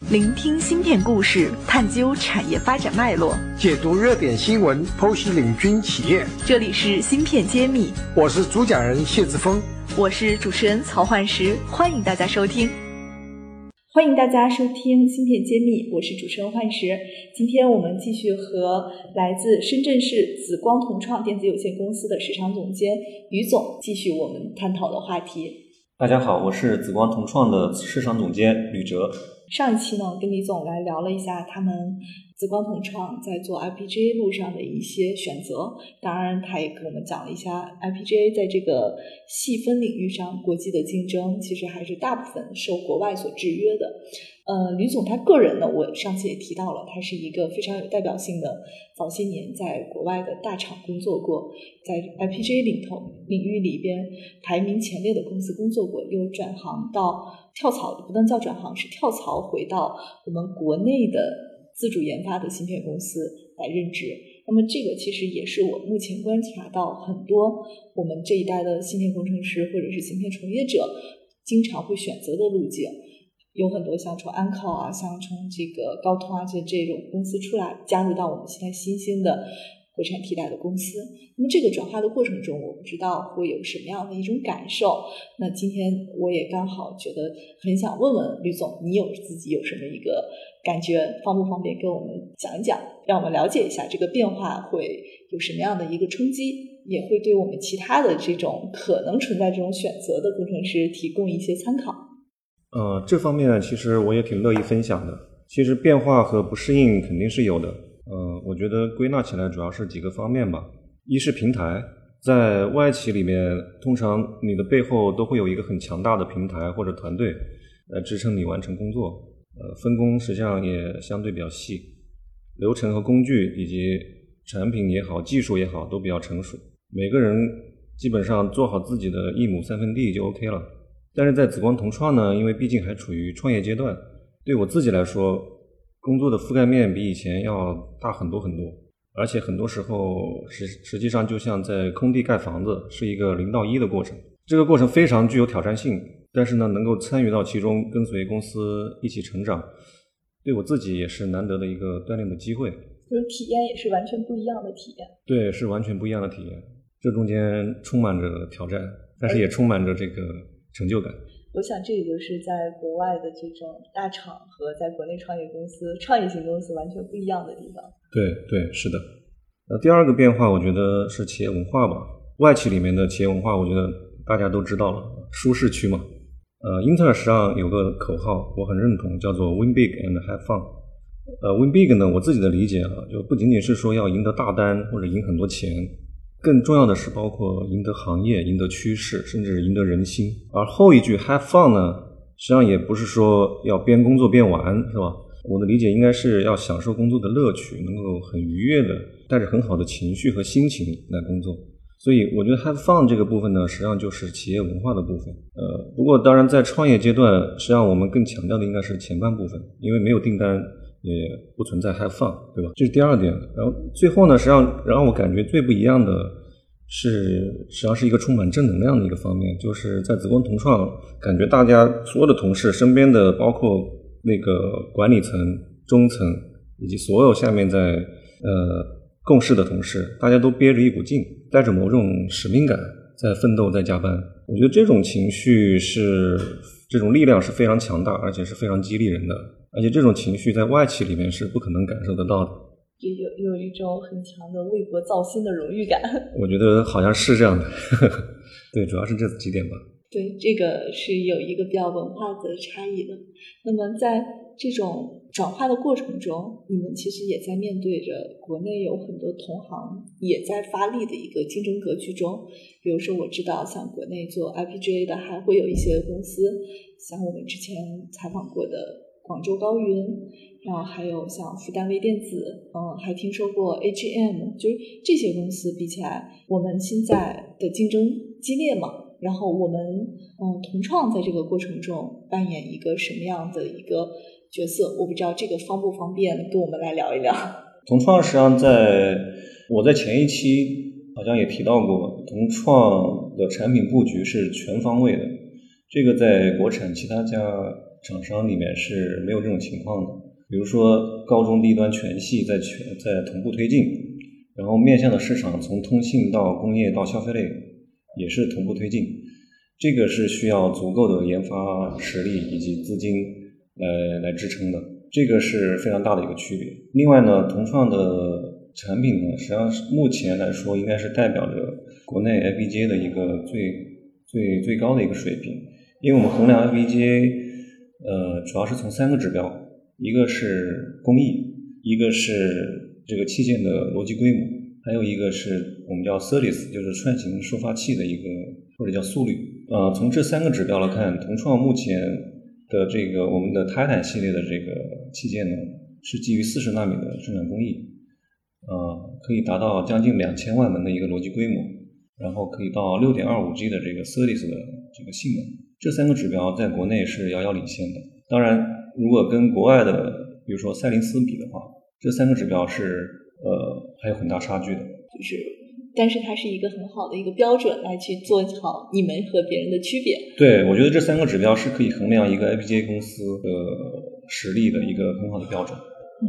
聆听芯片故事，探究产业发展脉络，解读热点新闻，剖析领军企业。这里是芯片揭秘，我是主讲人谢志峰，我是主持人曹焕石，欢迎大家收听。欢迎大家收听芯片揭秘，我是主持人焕石。今天我们继续和来自深圳市紫光同创电子有限公司的市场总监于总继续我们探讨的话题。大家好，我是紫光同创的市场总监吕哲。上一期呢，跟李总来聊了一下他们紫光同创在做 IPGA 路上的一些选择，当然他也跟我们讲了一下 IPGA 在这个细分领域上国际的竞争，其实还是大部分受国外所制约的。呃，李总他个人呢，我上次也提到了，他是一个非常有代表性的，早些年在国外的大厂工作过，在 IPGA 领头领域里边排名前列的公司工作过，又转行到跳槽，不能叫转行，是跳槽回到我们国内的自主研发的芯片公司来任职。那么这个其实也是我目前观察到很多我们这一代的芯片工程师或者是芯片从业者经常会选择的路径。有很多像从安考啊，像从这个高通啊这这种公司出来，加入到我们现在新兴的国产替代的公司。那么这个转化的过程中，我不知道会有什么样的一种感受。那今天我也刚好觉得很想问问吕总，你有自己有什么一个感觉，方不方便跟我们讲一讲，让我们了解一下这个变化会有什么样的一个冲击，也会对我们其他的这种可能存在这种选择的工程师提供一些参考。呃，这方面其实我也挺乐意分享的。其实变化和不适应肯定是有的。呃，我觉得归纳起来主要是几个方面吧。一是平台，在外企里面，通常你的背后都会有一个很强大的平台或者团队来支撑你完成工作。呃，分工实际上也相对比较细，流程和工具以及产品也好，技术也好都比较成熟。每个人基本上做好自己的一亩三分地就 OK 了。但是在紫光同创呢，因为毕竟还处于创业阶段，对我自己来说，工作的覆盖面比以前要大很多很多，而且很多时候实实际上就像在空地盖房子，是一个零到一的过程。这个过程非常具有挑战性，但是呢，能够参与到其中，跟随公司一起成长，对我自己也是难得的一个锻炼的机会。就是体验也是完全不一样的体验。对，是完全不一样的体验。这中间充满着挑战，但是也充满着这个。成就感，我想这也就是在国外的这种大厂和在国内创业公司、创业型公司完全不一样的地方。对对，是的。那第二个变化，我觉得是企业文化吧。外企里面的企业文化，我觉得大家都知道了，舒适区嘛。呃，英特尔实际上有个口号，我很认同，叫做 “Win big and have fun”。呃，Win big 呢，我自己的理解啊，就不仅仅是说要赢得大单或者赢很多钱。更重要的是，包括赢得行业、赢得趋势，甚至赢得人心。而后一句 “have fun” 呢，实际上也不是说要边工作边玩，是吧？我的理解应该是要享受工作的乐趣，能够很愉悦的，带着很好的情绪和心情来工作。所以，我觉得 “have fun” 这个部分呢，实际上就是企业文化的部分。呃，不过当然，在创业阶段，实际上我们更强调的应该是前半部分，因为没有订单。也不存在 have fun，对吧？这是第二点。然后最后呢，实际上让我感觉最不一样的是，实际上是一个充满正能量的一个方面，就是在紫光同创，感觉大家所有的同事身边的，包括那个管理层、中层以及所有下面在呃共事的同事，大家都憋着一股劲，带着某种使命感在奋斗、在加班。我觉得这种情绪是这种力量是非常强大，而且是非常激励人的。而且这种情绪在外企里面是不可能感受得到的，有有有一种很强的为国造新的荣誉感。我觉得好像是这样的，对，主要是这几点吧。对，这个是有一个比较文化的差异的。那么在这种转化的过程中，你们其实也在面对着国内有很多同行也在发力的一个竞争格局中。比如说，我知道像国内做 IPGA 的，还会有一些公司，像我们之前采访过的。广州高云，然后还有像复旦微电子，嗯，还听说过 AGM，就是这些公司比起来，我们现在的竞争激烈嘛？然后我们嗯，同创在这个过程中扮演一个什么样的一个角色？我不知道这个方不方便跟我们来聊一聊。同创实际上在我在前一期好像也提到过，同创的产品布局是全方位的，这个在国产其他家。厂商里面是没有这种情况的。比如说，高中低端全系在全在同步推进，然后面向的市场从通信到工业到消费类也是同步推进，这个是需要足够的研发实力以及资金来来支撑的，这个是非常大的一个区别。另外呢，同创的产品呢，实际上是目前来说应该是代表着国内 FPGA 的一个最最最高的一个水平，因为我们衡量 FPGA，呃，主要是从三个指标。一个是工艺，一个是这个器件的逻辑规模，还有一个是我们叫 SerDes，就是串行收发器的一个或者叫速率。呃，从这三个指标来看，同创目前的这个我们的 Titan 系列的这个器件呢，是基于四十纳米的生产工艺，呃，可以达到将近两千万门的一个逻辑规模，然后可以到六点二五 G 的这个 SerDes 的这个性能。这三个指标在国内是遥遥领先的，当然。如果跟国外的，比如说赛灵思比的话，这三个指标是呃还有很大差距的。就是，但是它是一个很好的一个标准来去做好你们和别人的区别。对，我觉得这三个指标是可以衡量一个 I P J 公司的实力的一个很好的标准。嗯。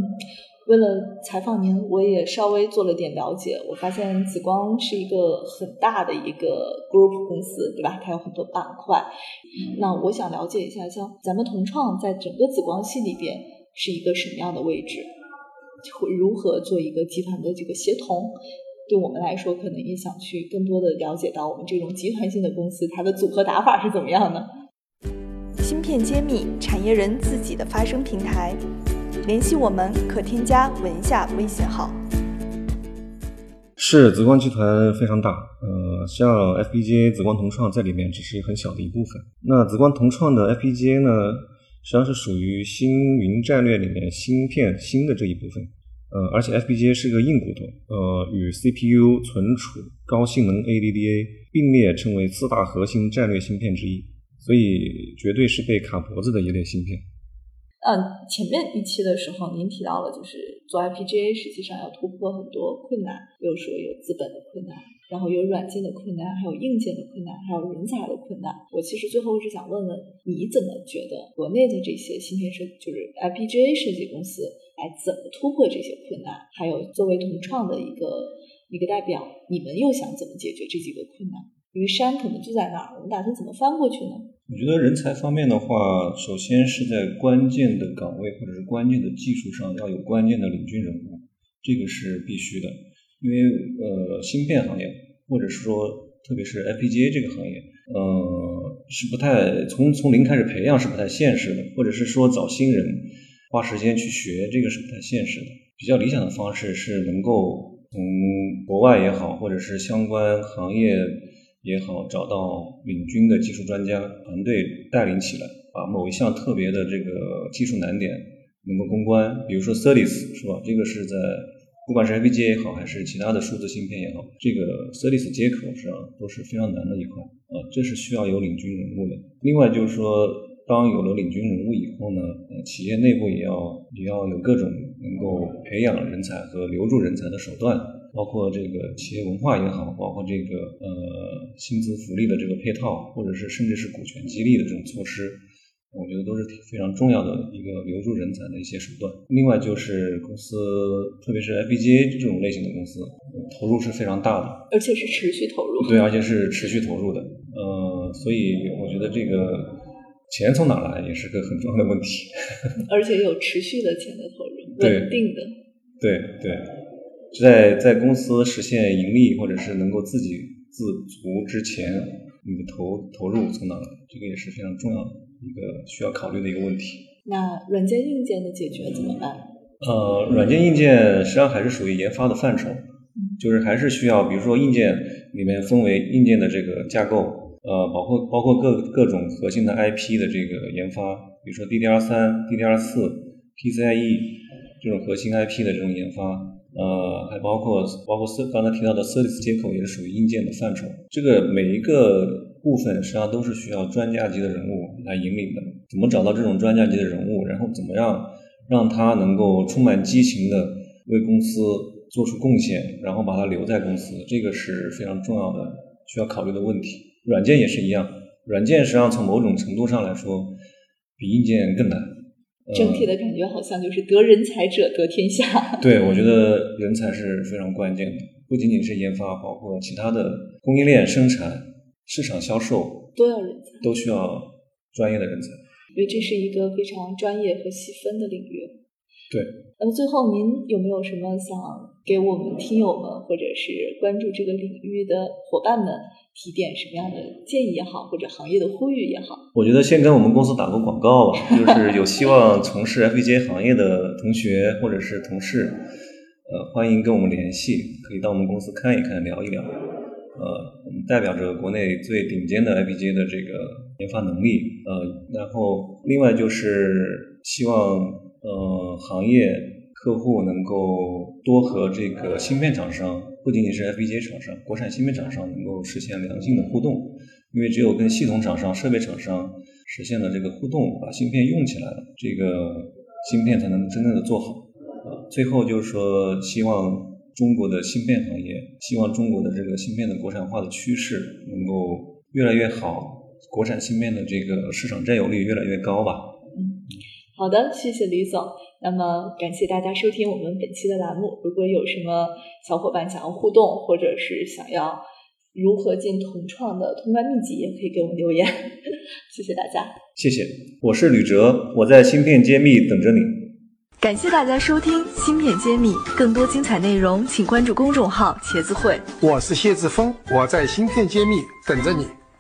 为了采访您，我也稍微做了点了解。我发现紫光是一个很大的一个 group 公司，对吧？它有很多板块。那我想了解一下，像咱们同创在整个紫光系里边是一个什么样的位置？会如何做一个集团的这个协同？对我们来说，可能也想去更多的了解到我们这种集团性的公司，它的组合打法是怎么样的？芯片揭秘，产业人自己的发声平台。联系我们可添加文下微信号。是紫光集团非常大，呃，像 FPGA 紫光同创在里面只是很小的一部分。那紫光同创的 FPGA 呢，实际上是属于星云战略里面芯片新的这一部分。呃，而且 FPGA 是个硬骨头，呃，与 CPU、存储、高性能 ADDA 并列成为四大核心战略芯片之一，所以绝对是被卡脖子的一类芯片。嗯，前面一期的时候，您提到了就是做 IPGA 实际上要突破很多困难，比如说有资本的困难，然后有软件的困难，还有硬件的困难，还有人才的困难。我其实最后是想问问，你怎么觉得国内的这些芯片设就是 IPGA 设计公司来怎么突破这些困难？还有作为同创的一个一个代表，你们又想怎么解决这几个困难？因为山可能就在那儿，我们打算怎么翻过去呢？我觉得人才方面的话，首先是在关键的岗位或者是关键的技术上要有关键的领军人物，这个是必须的。因为呃，芯片行业或者是说特别是 FPGA 这个行业，呃，是不太从从零开始培养是不太现实的，或者是说找新人花时间去学，这个是不太现实的。比较理想的方式是能够从国外也好，或者是相关行业。也好，找到领军的技术专家团队带领起来，把某一项特别的这个技术难点能够攻关。比如说 SerDes 是吧？这个是在不管是 FPGA 也好，还是其他的数字芯片也好，这个 SerDes 接口上都是非常难的一块啊，这是需要有领军人物的。另外就是说，当有了领军人物以后呢，呃，企业内部也要也要有各种能够培养人才和留住人才的手段。包括这个企业文化也好，包括这个呃薪资福利的这个配套，或者是甚至是股权激励的这种措施，我觉得都是非常重要的一个留住人才的一些手段。另外就是公司，特别是 FPGA 这种类型的公司，投入是非常大的，而且是持续投入。对，而且是持续投入的。呃，所以我觉得这个钱从哪来也是个很重要的问题。而且有持续的钱的投入，稳定的。对对。在在公司实现盈利或者是能够自给自足之前，你的投投入从哪来？这个也是非常重要的一个需要考虑的一个问题。那软件硬件的解决怎么办？呃，软件硬件实际上还是属于研发的范畴，就是还是需要，比如说硬件里面分为硬件的这个架构，呃，包括包括各各种核心的 IP 的这个研发，比如说 DDR 三、DDR 四、PCIe 这种核心 IP 的这种研发。呃，还包括包括刚才提到的 Service 接口也是属于硬件的范畴。这个每一个部分实际上都是需要专家级的人物来引领的。怎么找到这种专家级的人物，然后怎么样让他能够充满激情的为公司做出贡献，然后把他留在公司，这个是非常重要的需要考虑的问题。软件也是一样，软件实际上从某种程度上来说，比硬件更难。整体的感觉好像就是得人才者得天下。对，我觉得人才是非常关键的，不仅仅是研发，包括其他的供应链、生产、市场销售都要人才，都需要专业的人才。因为这是一个非常专业和细分的领域。对。那么最后，您有没有什么想给我们听友们，或者是关注这个领域的伙伴们？提点什么样的建议也好，或者行业的呼吁也好，我觉得先跟我们公司打个广告吧，就是有希望从事 FPGA 行业的同学或者是同事，呃，欢迎跟我们联系，可以到我们公司看一看，聊一聊。呃，我们代表着国内最顶尖的 FPGA 的这个研发能力，呃，然后另外就是希望呃行业。客户能够多和这个芯片厂商，不仅仅是 FPGA 厂商，国产芯片厂商能够实现良性的互动，因为只有跟系统厂商、设备厂商实现了这个互动，把芯片用起来了，这个芯片才能真正的做好。啊，最后就是说，希望中国的芯片行业，希望中国的这个芯片的国产化的趋势能够越来越好，国产芯片的这个市场占有率越来越高吧。嗯，好的，谢谢李总。那么，感谢大家收听我们本期的栏目。如果有什么小伙伴想要互动，或者是想要如何进同创的通关秘籍，也可以给我们留言。谢谢大家，谢谢。我是吕哲，我在芯片揭秘等着你。感谢大家收听芯片揭秘，更多精彩内容请关注公众号“茄子会”。我是谢志峰，我在芯片揭秘等着你。